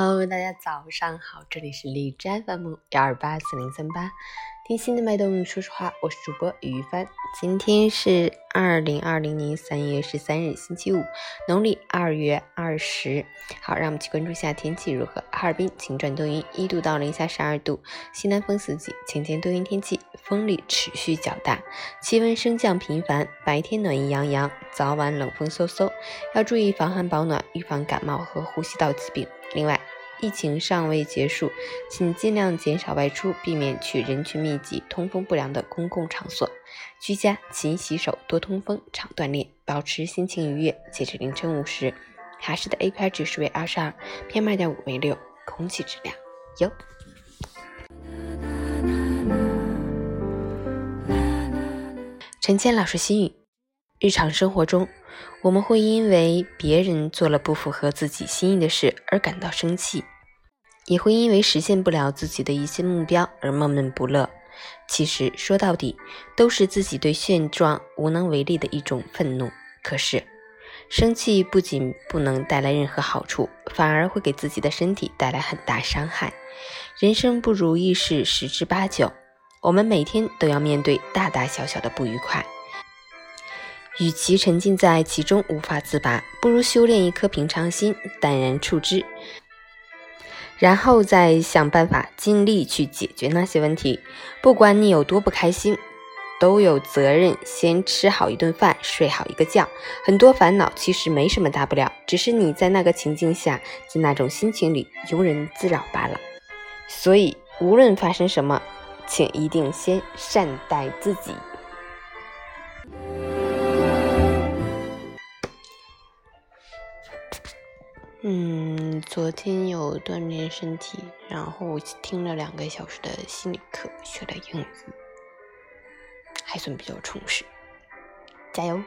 Hello，大家早上好，这里是荔枝 FM 幺二八四零三八，听心的脉动，说实话，我是主播于帆。今天是二零二零年三月十三日，星期五，农历二月二十。好，让我们去关注一下天气如何。哈尔滨晴转多云，一度到零下十二度，西南风四级，晴间多云天气，风力持续较大，气温升降频繁，白天暖意洋洋，早晚冷风嗖嗖，要注意防寒保暖，预防感冒和呼吸道疾病。另外，疫情尚未结束，请尽量减少外出，避免去人群密集、通风不良的公共场所。居家勤洗手，多通风，常锻炼，保持心情愉悦。截至凌晨五时，哈市的 AQI 指数为二十二，PM 二点五为六，空气质量优。陈谦老师心语：日常生活中。我们会因为别人做了不符合自己心意的事而感到生气，也会因为实现不了自己的一些目标而闷闷不乐。其实说到底，都是自己对现状无能为力的一种愤怒。可是，生气不仅不能带来任何好处，反而会给自己的身体带来很大伤害。人生不如意事十之八九，我们每天都要面对大大小小的不愉快。与其沉浸在其中无法自拔，不如修炼一颗平常心，淡然处之，然后再想办法尽力去解决那些问题。不管你有多不开心，都有责任先吃好一顿饭，睡好一个觉。很多烦恼其实没什么大不了，只是你在那个情境下，在那种心情里庸人自扰罢了。所以，无论发生什么，请一定先善待自己。嗯，昨天有锻炼身体，然后听了两个小时的心理课，学了英语，还算比较充实，加油！